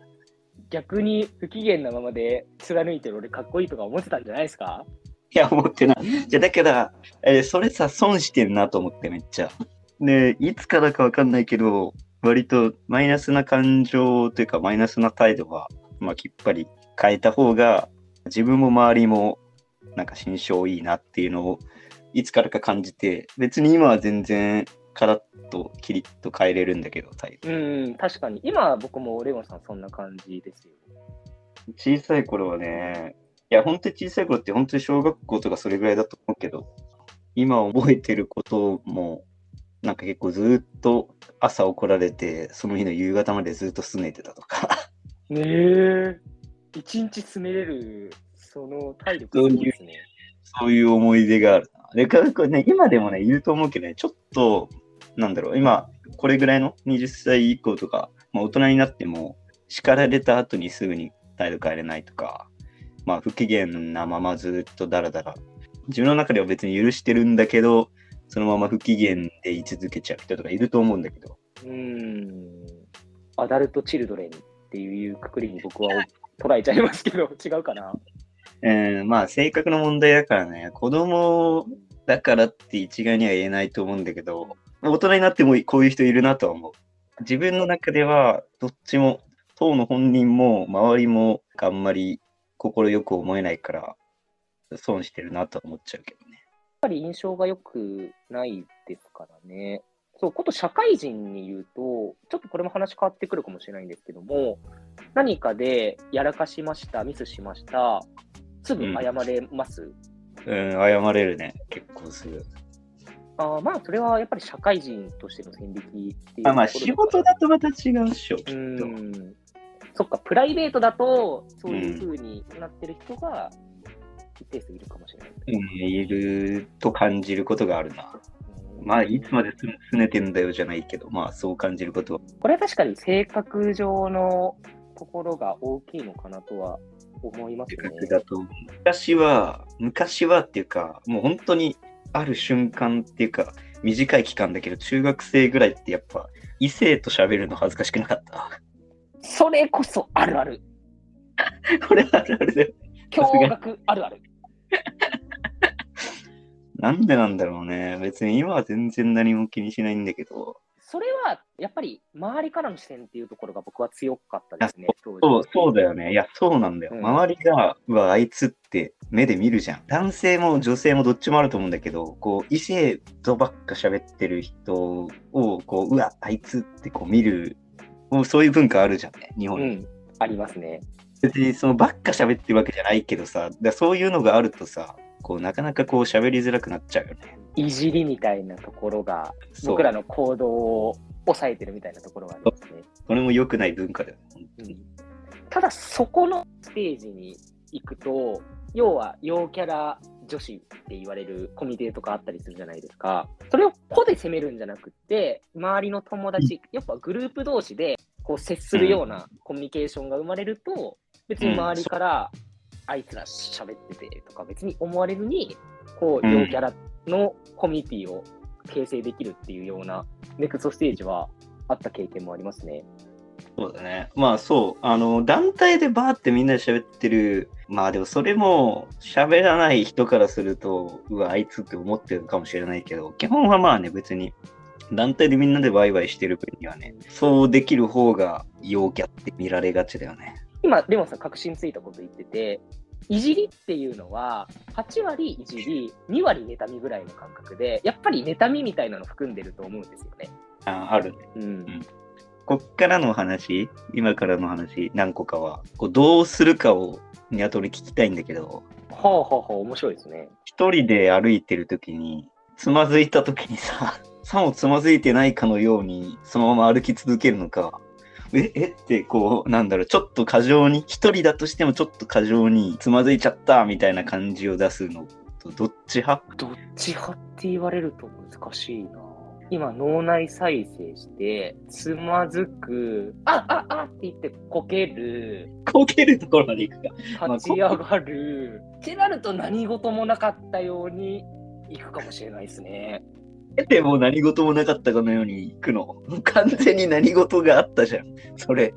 Speaker 3: 逆に不機嫌なままで貫いてる俺かっこいいとか思ってたんじゃないですか？
Speaker 4: いや、思ってない。じゃ、だから、えーそれさ、損してるなと思ってめっちゃ。で、いつからかわかんないけど、割とマイナスな感情というか、マイナスな態度は、まあ、きっぱり変えた方が、自分も周りも、なんか心象いいなっていうのを、いつからか感じて、別に今は全然、カラッと、キリッと変えれるんだけど、態度。
Speaker 3: うん、確かに。今僕もレオンさんそんな感じですよ。
Speaker 4: 小さい頃はね、いや、本当に小さい頃って本当に小学校とかそれぐらいだと思うけど、今覚えてることも、なんか結構ずーっと朝怒られて、その日の夕方までずっと拗ねてたとか。
Speaker 3: ねえ。一日詰めれる、その体力すごいですね。
Speaker 4: そういう思い出があるな。で、かこれね、今でもね、いると思うけどね、ちょっと、なんだろう、今、これぐらいの20歳以降とか、まあ、大人になっても、叱られた後にすぐに態度変えれないとか、まあ、不機嫌なままずっとダラダラ、自分の中では別に許してるんだけど、そのまま不機嫌で居続けちゃう人とかいると思うんだけど、
Speaker 3: うん。アダルト・チルドレンっていうくくりに僕は捉えちゃいますけど、違うかな。
Speaker 4: えーまあ、性格の問題だからね、子供だからって一概には言えないと思うんだけど、大人になってもこういう人いるなとは思う。自分の中では、どっちも、当の本人も周りもあんまり心よく思えないから、損してるなとは思っちゃうけど
Speaker 3: ぱり印象が良くないですからね。そう、こと社会人に言うと、ちょっとこれも話変わってくるかもしれないんですけども、何かでやらかしました、ミスしました、すぐ謝れます、
Speaker 4: うん、謝れるね。結構する。
Speaker 3: あーまあ、それはやっぱり社会人としての線引きっていう
Speaker 4: あまあ、仕事だとまた違うっしょ。
Speaker 3: うん。そっか、プライベートだと、そういう風になってる人が一定数いるかもしれない。
Speaker 4: うん、いると感じることがあるな。まあ、いつまです拗ねてんだよじゃないけど、まあ、そう感じることは。
Speaker 3: これは確かに性格上のところが大きいのかなとは思います
Speaker 4: 性
Speaker 3: ね。
Speaker 4: 格だと思う。昔は、昔はっていうか、もう本当にある瞬間っていうか、短い期間だけど、中学生ぐらいってやっぱ、異性と喋るの恥ずかしくなかった。
Speaker 3: それこそあるある。
Speaker 4: これあるあるだよ。
Speaker 3: 驚愕あるある。
Speaker 4: なんでなんだろうね。別に今は全然何も気にしないんだけど、
Speaker 3: それはやっぱり周りからの視線っていうところが僕は強かったですね。
Speaker 4: そう、そうだよね。いや、そうなんだよ。
Speaker 3: うん
Speaker 4: 周りが、うわ、あいつって目で見るじゃん。男性も女性もどっちもあると思うんだけど、こう、異性とばっか喋ってる人を、こう、うわ、あいつってこう見る、もうそういう文化あるじゃんね、日本に。
Speaker 3: うん、ありますね。
Speaker 4: 別にそのばっか喋ってるわけじゃないけどさ、だそういうのがあるとさ、こう、なかなかこう喋りづらくなっちゃうよね。
Speaker 3: いじりみたいなところが僕らの行動を抑えてるみたいなところがありますね。
Speaker 4: それも良くない文化だよね。本当に
Speaker 3: ただそこのステージに行くと、要は陽キャラ女子って言われるコミュニティとかあったりするじゃないですか。それを個で攻めるんじゃなくって、周りの友達、やっぱグループ同士でこう接するようなコミュニケーションが生まれると、別に周りから、あいつら喋っててとか別に思われずに、こう、
Speaker 4: うん
Speaker 3: 陽キャラのコミュニティを形成できるっていうようなネクストステージはあった経験もありますね。
Speaker 4: そう。だね。まあそう、あの、団体でバーってみんなで喋ってる、まあでもそれも喋らない人からすると、うわ、あいつって思ってるかもしれないけど、基本はまあね、別に、団体でみんなでワイワイしてる分にはね、そうできる方が陽キャって見られがちだよね。
Speaker 3: 今、レモンさん確信ついたこと言ってて、いじりっていうのは、8割いじり、2割妬みぐらいの感覚で、やっぱり妬みみたいなの含んでると思うんですよね。
Speaker 4: ああるね。
Speaker 3: うん。
Speaker 4: こっからの話、今からの話、何個かは、こうどうするかを、に後で聞きたいんだけど、
Speaker 3: はあはあはあ、面白いですね。
Speaker 4: 一人で歩いてる時に、つまずいた時にさ、さもつまずいてないかのように、そのまま歩き続けるのか、え、えってこう、なんだろう、ちょっと過剰に、一人だとしてもちょっと過剰につまずいちゃったみたいな感じを出すのと、どっち派？
Speaker 3: どっち派って言われると難しいな。今、脳内再生して、つまずく、あああって言ってこける、
Speaker 4: こけるところまで行くか。
Speaker 3: 立ち上がる、ってなると何事もなかったように行くかもしれないですね。
Speaker 4: えても何事もなかったかのように行くの。完全に何事があったじゃん。それ。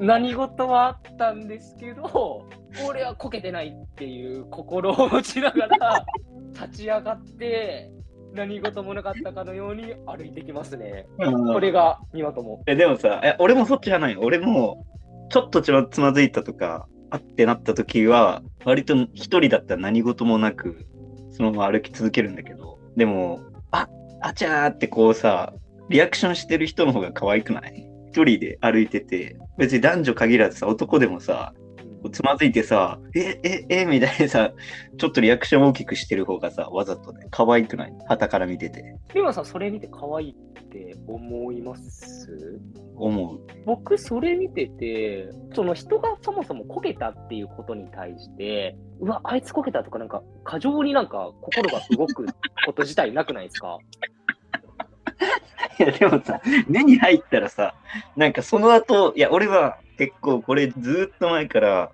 Speaker 3: 何事はあったんですけど、俺はこけてないっていう心を持ちながら、立ち上がって、何事もなかったかのように歩いてきますね。これが2話とも。
Speaker 4: えでもさ、え俺もそっちじゃないよ。俺も、ちょっとつまつまずいたとか、あってなった時は、割と一人だったら何事もなく、そのまま歩き続けるんだけど、でも、あ、あちゃーってこうさ、リアクションしてる人の方が可愛くない？一人で歩いてて、別に男女限らずさ、男でもさ、つまずいてさ、え、え、え、みたいなさ、ちょっとリアクション大きくしてる方がさ、わざとね、可愛くない？旗から見てて、
Speaker 3: リマさん、それ見て可愛いって思います？
Speaker 4: 思う。
Speaker 3: 僕、それ見てて、その人がそもそもこけたっていうことに対して、うわ、あいつこけたとか、なんか、過剰になんか心が動くこと自体なくないですか？
Speaker 4: いや、でもさ、目に入ったらさ、なんかその後、いや、俺は結構これずーっと前から、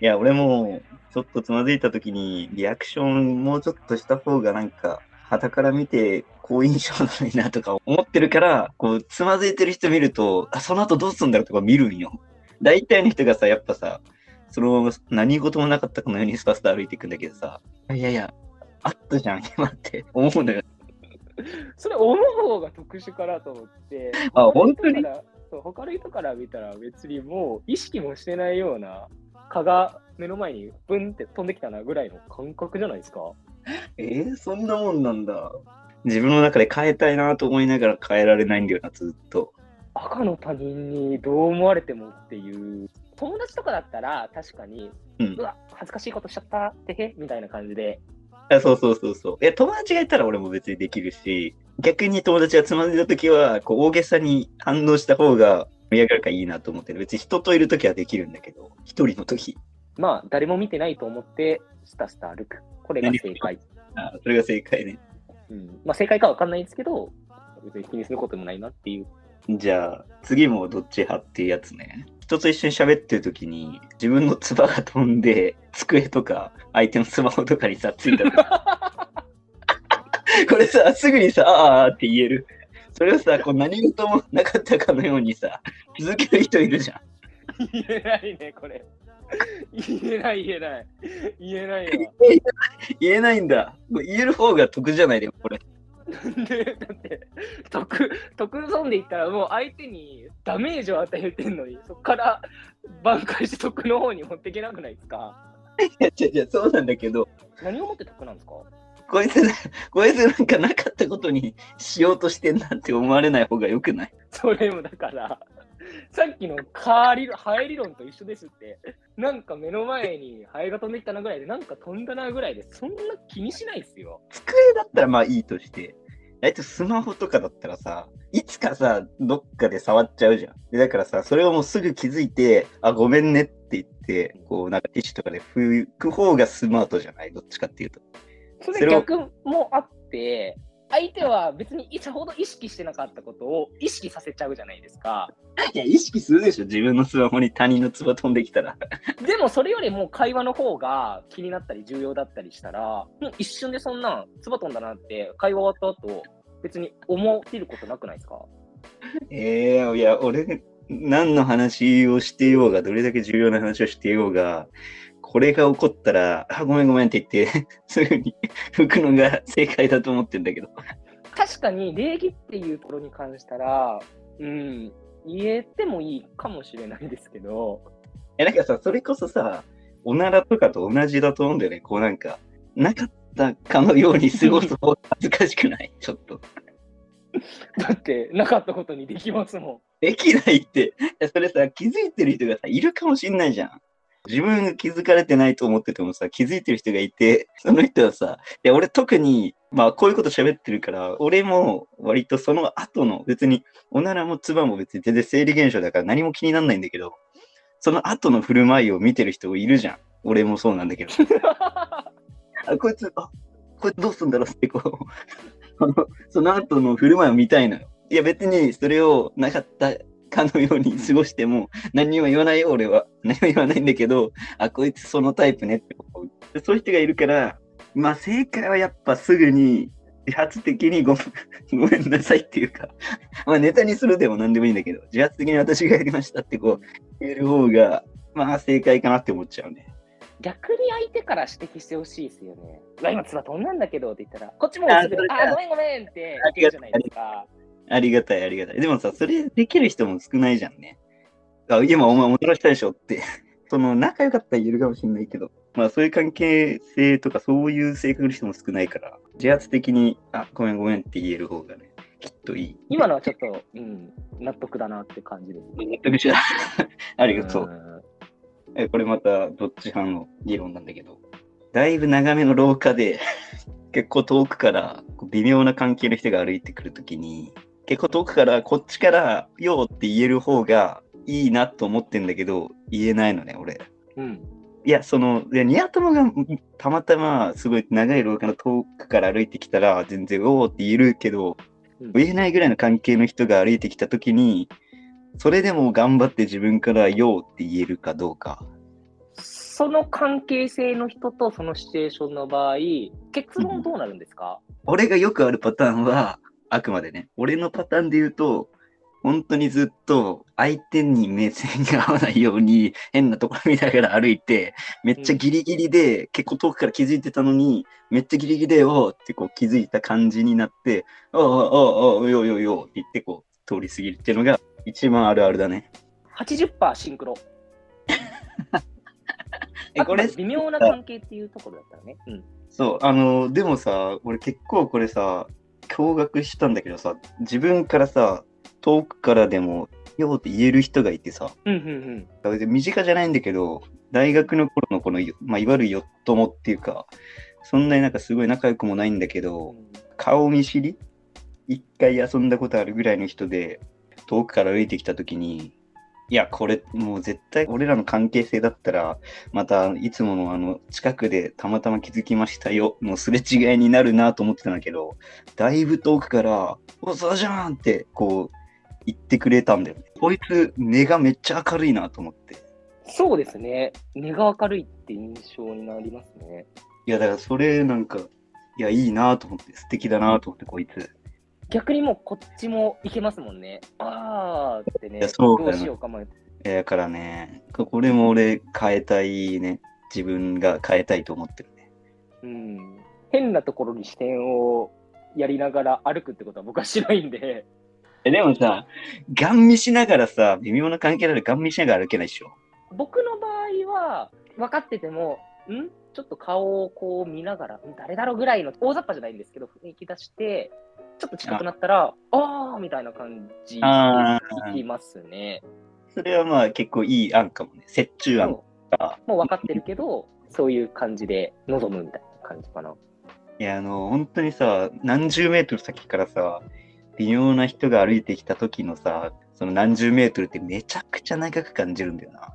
Speaker 4: いや、俺もちょっとつまずいた時にリアクションもうちょっとした方がなんか、旗から見て好印象なのになとか思ってるから、こう、つまずいてる人見ると、あ、その後どうすんだろうとか見るんよ。大体の人がさ、やっぱさ、そのまま何事もなかったかのようにスタスタ歩いていくんだけどさ、いやいや、あったじゃん、今って思うのよ。
Speaker 3: それ思う方が特殊かなと思って、
Speaker 4: あ本当に？
Speaker 3: そう他の人から見たら別にもう意識もしてないような蚊が目の前にブンって飛んできたなぐらいの感覚じゃないですか？
Speaker 4: えー、そんなもんなんだ。自分の中で変えたいなと思いながら変えられないんだよな、ずっと。
Speaker 3: 赤の他人にどう思われてもっていう友達とかだったら確かに、
Speaker 4: うん
Speaker 3: う。わ恥ずかしいことしちゃったってへみたいな感じで
Speaker 4: あそうそうそうそう。いや、友達がいたら俺も別にできるし、逆に友達がつまんでた時は、こう大げさに反応した方が盛り上がるからいいなと思ってる。別に人といる時はできるんだけど、一人の時。
Speaker 3: まあ、誰も見てないと思って、スタスタ歩く。これが正解。
Speaker 4: あそれが正解ね。
Speaker 3: うん。まあ、正解かわかんないですけど、別に気にすることもないなっていう。
Speaker 4: じゃあ、次もどっち派っていうやつね。人と一緒に喋ってる時に、自分の唾が飛んで、机とか、相手のスマホとかにさ、ついた時これさ、すぐにさ、あって言える。それをさ、こう何事もなかったかのようにさ、続ける人いるじゃん。
Speaker 3: 言えないね、これ。言えない、言えない。言えないわ。
Speaker 4: 言えないんだ。言える方が得じゃないでも、これ。
Speaker 3: で、だって、得、得損で言ったらもう相手にダメージを与えてんのに、そこから挽回して得の方に持っていけなくないですか？
Speaker 4: いや、違う違う、そうなんだけど、
Speaker 3: 何をもって得なんですか？
Speaker 4: こいつ、こいつなんかなかったことにしようとしてんなって思われない方が良くない？
Speaker 3: それもだから、さっきのカー理論、ハエ理論と一緒ですって。なんか目の前にハエが飛んできたなぐらいで、なんか飛んだなぐらいで、そんな気にしないですよ。
Speaker 4: 机だったらまあいいとして、大体スマホとかだったらさ、いつかさ、どっかで触っちゃうじゃん。でだからさ、それをもうすぐ気づいて、あ、ごめんねって言って、こう、なんかティッシュとかで拭く方がスマートじゃない？どっちかっていうと。
Speaker 3: そ
Speaker 4: れ
Speaker 3: 逆もあって、相手は別にさほど意識してなかったことを意識させちゃうじゃないですか。
Speaker 4: いや、意識するでしょ自分のスマホに他人の唾飛んできたら。
Speaker 3: でもそれよりも会話の方が気になったり重要だったりしたら、もう一瞬でそんな、つば飛んだなって会話終わった後、別に思ってることなくないですか？
Speaker 4: ええいや、俺、何の話をしてようが、どれだけ重要な話をしてようが、これが起こったら、あ、ごめんごめんって言って、すぐに拭くのが正解だと思ってんだけど。
Speaker 3: 確かに礼儀っていうところに関したら、うん、言えてもいいかもしれないですけど、
Speaker 4: え、なんかさ、それこそさ、おならとかと同じだと思うんだよね。こうなんか、なかったかのように過ごす方が恥ずかしくない？ちょっと。
Speaker 3: だってなかったことにできますも
Speaker 4: できないって。それさ、気づいてる人がさ、いるかもしんないじゃん。自分が気づかれてないと思っててもさ、気づいてる人がいて、その人はさ、いや、俺特に、まあ、こういうこと喋ってるから、俺も割とその後の、別に、おならも唾も別に全然生理現象だから何も気にならないんだけど、その後の振る舞いを見てる人いるじゃん。俺もそうなんだけど。
Speaker 3: ん。
Speaker 4: あ、こいつ、あ、こいつどうすんだろうって、こう、その後の振る舞いを見たいのよ。いや、別にそれをなかったかのように過ごしても、何にも言わないよ、俺は。何も言わないんだけど、あ、こいつそのタイプねって思う。でそういう人がいるから、まあ、正解はやっぱすぐに、自発的にごめん ごめんなさいっていうか、まあ、ネタにするでも何でもいいんだけど、自発的に私がやりましたってこう、言える方が、まあ、正解かなって思っちゃうね。
Speaker 3: 逆に相手から指摘してほしいですよね。今、つば飛んだんだけどって言ったら、こっちも
Speaker 4: あ
Speaker 3: あ、ごめんごめんって言うじゃないですか。
Speaker 4: ありがたい、ありがたい。でもさ、それできる人も少ないじゃんね。あ、今お前おならしたでしょって。その、仲良かったら言えるかもしれないけど、まあそういう関係性とかそういう性格の人も少ないから、自発的に、あ、ごめんごめんって言える方がね、きっといい。
Speaker 3: 今のはちょっと、うん、納得だなって感じです。
Speaker 4: 納得した。ありがとう。
Speaker 3: ん
Speaker 4: えこれまたどっち派の議論なんだけど、だいぶ長めの廊下で、結構遠くから微妙な関係の人が歩いてくるときに、結構遠くからこっちから「よう」って言える方がいいなと思ってんだけど、言えないのね、俺。
Speaker 3: うん。
Speaker 4: いや、その、いやニア友がんたまたますごい長い廊下の遠くから歩いてきたら、全然「おー」って言えるけど、
Speaker 3: うん
Speaker 4: 言えないぐらいの関係の人が歩いてきたときに、それでも頑張って自分から「よう」って言えるかどうか。
Speaker 3: その関係性の人とそのシチュエーションの場合、結論どうなるんですか、
Speaker 4: 俺がよくあるパターンは、あくまでね、俺のパターンで言うと、本当にずっと相手に目線が合わないように変なところ見ながら歩いて、めっちゃギリギリで、結構遠くから気づいてたのに、めっちゃギリギリでよってこう気づいた感じになって、ああ、ああ、ああ、よよよって言ってこう通り過ぎるっていうのが一番あるあるだね。
Speaker 3: 80%シンクロ。
Speaker 4: え、これ
Speaker 3: 微妙な関係っていうところだったらね。うん。
Speaker 4: そう、あの、でもさ、俺結構これさ、驚愕したんだけどさ、自分からさ、遠くからでも、よって言える人がいてさ、
Speaker 3: うんうん
Speaker 4: 別に身近じゃないんだけど、大学の頃のこの、まあ、いわゆるよっともっていうか、そんなになんかすごい仲良くもないんだけど、顔見知り？一回遊んだことあるぐらいの人で、遠くから歩いてきた時に、いや、これもう絶対俺らの関係性だったら、またいつものあの近くでたまたま気づきましたよのすれ違いになるなと思ってたんだけど、だいぶ遠くから、おそうじゃんってこう言ってくれたんだよね。こいつ根がめっちゃ明るいなと思って。
Speaker 3: そうですね。根が明るいって印象になりますね。
Speaker 4: いや、だからそれなんか、いや、いいなと思って、素敵だなと思って、こいつ。
Speaker 3: 逆にもうこっちもいけますもんね。あーってね、どうしようか迷って。
Speaker 4: えだからね、これも俺変えたいね。自分が変えたいと思ってるね。
Speaker 3: うん。変なところに視点をやりながら歩くってことは僕はしないんで、
Speaker 4: えでもさ、ガン見しながらさ、微妙な関係ならガン見しながら歩けないでしょ？
Speaker 3: 僕の場合は分かってても、ん？ちょっと顔をこう見ながら、ん誰だろうぐらいの大雑把じゃないんですけど、雰囲気出して、ちょっと近くなったら、あーみたいな感じで
Speaker 4: あ
Speaker 3: 聞きますね。
Speaker 4: それはまあ結構いい案かもね。折衷案か。
Speaker 3: もう分かってるけど、そういう感じで臨むみたいな感じかな。
Speaker 4: いや、あの、本当にさ、何十メートル先からさ、微妙な人が歩いてきた時のさ、その何十メートルってめちゃくちゃ長く感じるんだよな。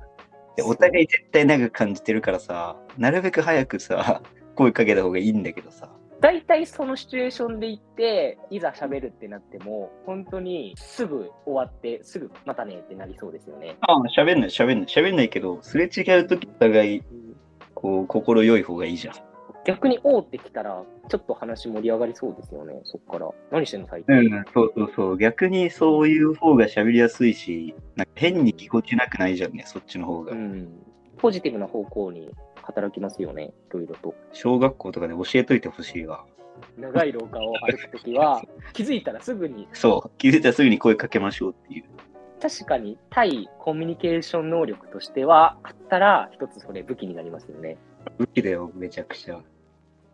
Speaker 4: で、お互い絶対長く感じてるからさ、なるべく早くさ、声かけた方がいいんだけどさ。
Speaker 3: 大体そのシチュエーションで行って、いざ喋るってなっても、本当にすぐ終わって、すぐまたねってなりそうですよね。
Speaker 4: ああ、喋んない、喋んない、喋んないけど、すれ違う時お互い、こう、心良い方がいいじゃん。
Speaker 3: 逆におーってきたら、ちょっと話盛り上がりそうですよね、そっから。何してんの最近、
Speaker 4: うん、そうそうそう。逆にそういう方が喋りやすいし、なんか変にぎこちなくないじゃんね、そっちの方が。
Speaker 3: うんポジティブな方向に働きますよね、いろいろと。
Speaker 4: 小学校とかで教えといてほしいわ。
Speaker 3: 長い廊下を歩くときは、気づいたらすぐに、
Speaker 4: そう、気づいたらすぐに声かけましょうっていう。
Speaker 3: 確かに対コミュニケーション能力としては、あったら、一つそれ武器になりますよね。
Speaker 4: 武器だよ、めちゃくちゃ。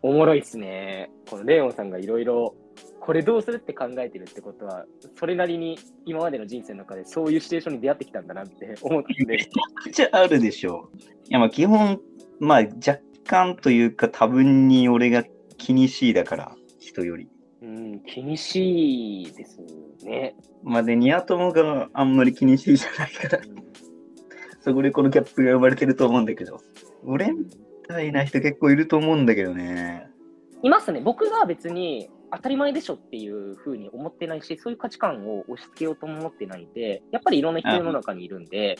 Speaker 3: おもろいっすね。このレオンさんがいろいろ、これどうするって考えてるってことは、それなりに今までの人生の中でそういうシチュエーションに出会ってきたんだなって 思ったんで、
Speaker 4: めちゃくちゃあるでしょ。いや、まあ基本、まあ若干というか多分に俺が気にしいだから、人より。
Speaker 3: うん、気にしいですね。
Speaker 4: まあで、ニア友があんまり気にしいじゃないから、そこでこのギャップが生まれてると思うんだけど。俺みたいな人結構いると思うんだけどね。
Speaker 3: いますね。僕が別に当たり前でしょっていうふうに思ってないし、そういう価値観を押し付けようとも思ってないんで、やっぱりいろんな人世の中にいるんで、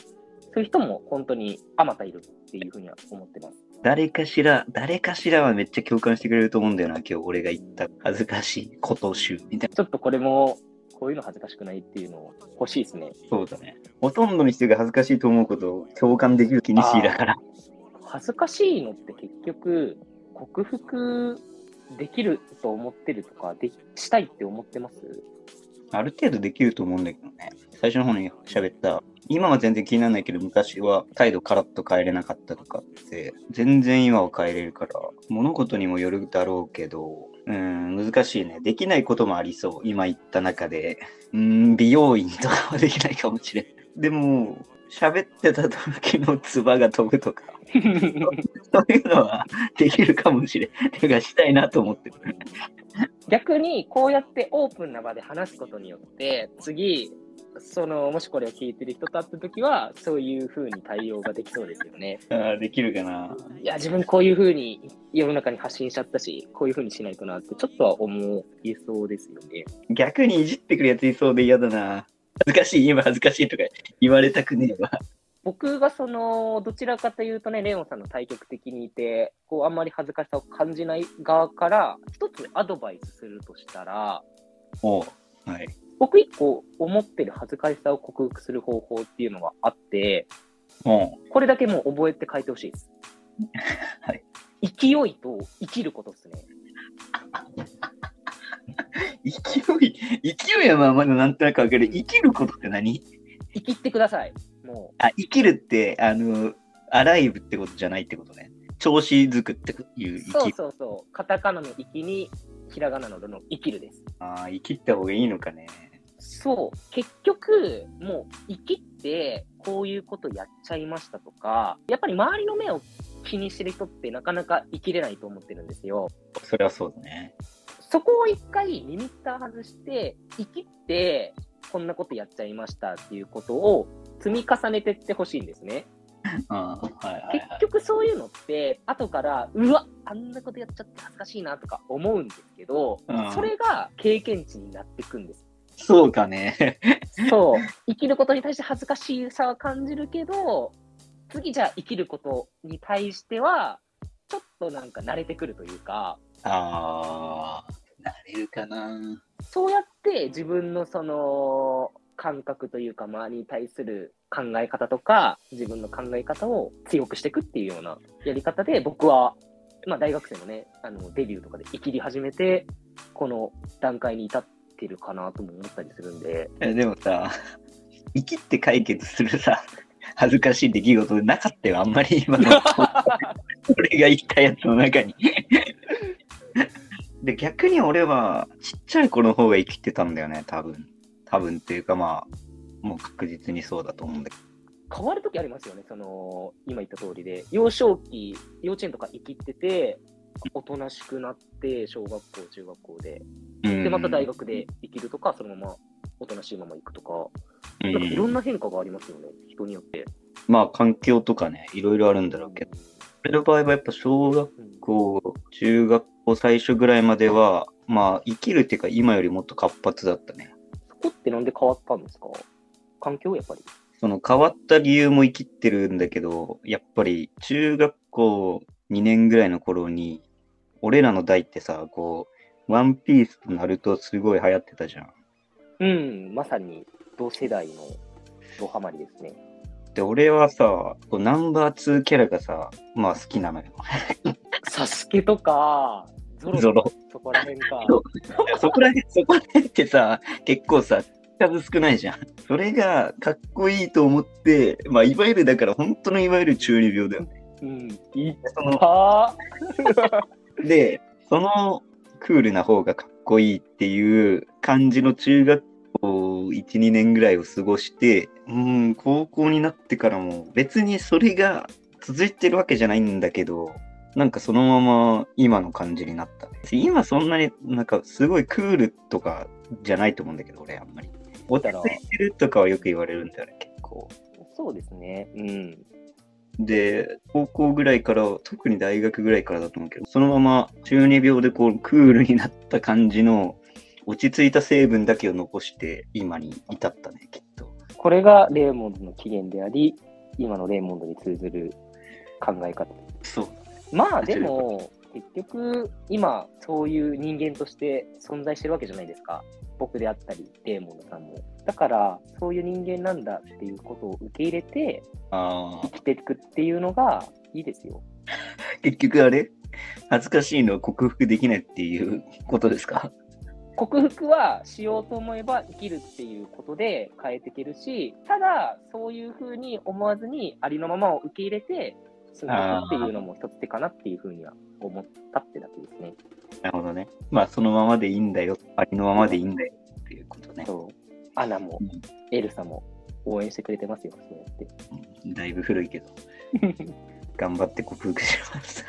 Speaker 3: そういう人も本当にあまたいるっていうふうには思ってます。
Speaker 4: 誰かしら、誰かしらはめっちゃ共感してくれると思うんだよな、今日俺が言った恥ずかしいこと集みたいな。
Speaker 3: ちょっとこれも、こういうの恥ずかしくないっていうのを欲しいですね。
Speaker 4: そうだね。ほとんどの人が恥ずかしいと思うことを共感できる気にしいだから。
Speaker 3: 恥ずかしいのって結局、克服できると思ってるとか、でしたいって思ってます？
Speaker 4: ある程度できると思うんだけどね。最初の方に喋った、今は全然気にならないけど、昔は態度カラッと変えれなかったとかって、全然今は変えれるから、物事にもよるだろうけど、うん、難しいね。できないこともありそう。今言った中で。うん、美容院とかはできないかもしれん。でも、喋ってた時の唾が飛ぶとか、そういうのはできるかもしれん。てか、したいなと思ってる。
Speaker 3: 逆にこうやってオープンな場で話すことによって次そのもしこれを聞いてる人と会った時はそういう風に対応ができそうですよね。
Speaker 4: あーできるかな。
Speaker 3: いや自分こういう風に世の中に発信しちゃったしこういう風にしないとなってちょっとは思いそうですよね。
Speaker 4: 逆にいじってくるやついそうで嫌だな。恥ずかしい、今恥ずかしいとか言われたくねえわ。
Speaker 3: 僕がそのどちらかというとねレオンさんの対極的にいてこうあんまり恥ずかしさを感じない側から一つアドバイスするとしたら
Speaker 4: おうはい。
Speaker 3: 僕一個思ってる恥ずかしさを克服する方法っていうのがあって
Speaker 4: おう
Speaker 3: これだけもう覚えて書いてほしいです。
Speaker 4: はい。
Speaker 3: 勢いと生きることですね。
Speaker 4: 勢い、勢いはまあまだなんとなくわかる。生きることって何？
Speaker 3: 生きってください。も
Speaker 4: あ、生きるって、あの、アライブってことじゃないってことね。調子づくっていう
Speaker 3: う。
Speaker 4: 生き
Speaker 3: そうそうそう。カタカナの生きに、ひらがなのどの生きるです。
Speaker 4: あー生きった方がいいのかね。
Speaker 3: そう。結局、もう生きって、こういうことやっちゃいましたとか、やっぱり周りの目を気にしてる人ってなかなか生きれないと思ってるんですよ。
Speaker 4: それはそうだね。
Speaker 3: そこを一回リミッター外して、生きって、こんなことやっちゃいましたっていうことを積み重ねてってほしいんですね。
Speaker 4: うん。はいはい
Speaker 3: 結局そういうのって、後から、うわあんなことやっちゃって恥ずかしいなとか思うんですけど、
Speaker 4: うん
Speaker 3: それが経験値になっていくんです。
Speaker 4: そうかね。
Speaker 3: そう。生きることに対して恥ずかしさは感じるけど、次じゃあ生きることに対しては、ちょっとなんか慣れてくるというか、
Speaker 4: あー、なれるかな。
Speaker 3: そうやって自分のその感覚というか、周りに対する考え方とか、自分の考え方を強くしていくっていうようなやり方で、僕は、まあ大学生のね、あのデビューとかで生きり始めて、この段階に至ってるかなとも思ったりするんで、
Speaker 4: でもさ、生きって解決するさ、恥ずかしい出来事なかったよ、あんまり今の。俺が言ったやつの中に。で、逆に俺は、ちっちゃい子の方が生きてたんだよね、多分。多分っていうかまあ、もう確実にそうだと思うんだけ
Speaker 3: 変わるときありますよね、その、今言った通りで、幼少期、幼稚園とか生きてて、おとなしくなって、小学校、中学校で、
Speaker 4: ど。
Speaker 3: で、また大
Speaker 4: 学。
Speaker 3: 学で生きるとか、そのままおとなしいまま行くとか、
Speaker 4: うん
Speaker 3: なんかいろんな変化がありますよね、人によって。
Speaker 4: まあ、環境とかね、いろいろあるんだろうけど。俺の場合はやっぱ小学
Speaker 3: うん
Speaker 4: 校、中学校最初ぐらいまでは、まあ、生きるっていうか、今よりもっと活発だったね。
Speaker 3: そこってなんで変わったんですか？環境やっぱり。
Speaker 4: その変わった理由も生きってるんだけど、やっぱり中学校2年ぐらいの頃に、俺らの代ってさ、こう、ワンピースとナルトすごい流行ってたじゃん。
Speaker 3: うん、まさに同世代のドハマりですね。
Speaker 4: で、俺はさ、ナンバー2キャラがさ、まあ好きなのよ。
Speaker 3: サスケとか、ゾロ
Speaker 4: ゾロ
Speaker 3: そこら辺か。
Speaker 4: そこら辺、そこら辺ってさ、結構さ、数少ないじゃん。それがかっこいいと思って、まあいわゆるだから本当のいわゆる中二病だよね。
Speaker 3: うん、いっ
Speaker 4: その
Speaker 3: ぱ
Speaker 4: で、そのクールな方がかっこいいっていう感じの中学校1、2年ぐらいを過ごして、うん、高校になってからも別にそれが続いてるわけじゃないんだけど、なんかそのまま今の感じになった。今そんなになんかすごいクールとかじゃないと思うんだけど、俺あんまり。落ち着いてるとかはよく言われるんだよね、結構。
Speaker 3: そうですね。うん。
Speaker 4: で、高校ぐらいから、特に大学ぐらいからだと思うけど、そのまま中二病でこうクールになった感じの落ち着いた成分だけを残して今に至ったね、きっと。
Speaker 3: これがレーモンドの起源であり、今のレーモンドに通ずる考え方。
Speaker 4: そう。
Speaker 3: まあでも、結局、今、そういう人間として存在してるわけじゃないですか。僕であったり、レーモンドさんも。だから、そういう人間なんだっていうことを受け入れて、生、きていくっていうのがいいですよ。
Speaker 4: 結局あれ？恥ずかしいのは克服できないっていうことですか？
Speaker 3: 克服はしようと思えば生きるっていうことで変えていけるし、ただ、そういうふうに思わずにありのままを受け入れて、進んでいくっていうのも一つ手かなっていうふうには思ったってだけですね。
Speaker 4: なるほどね。まあそのままでいいんだよ。ありのままでいいんだよっていうことね。
Speaker 3: そう。アナも
Speaker 4: うん
Speaker 3: エルサも応援してくれてますよ、そうやって。
Speaker 4: うんだいぶ古いけど。頑張って克服します。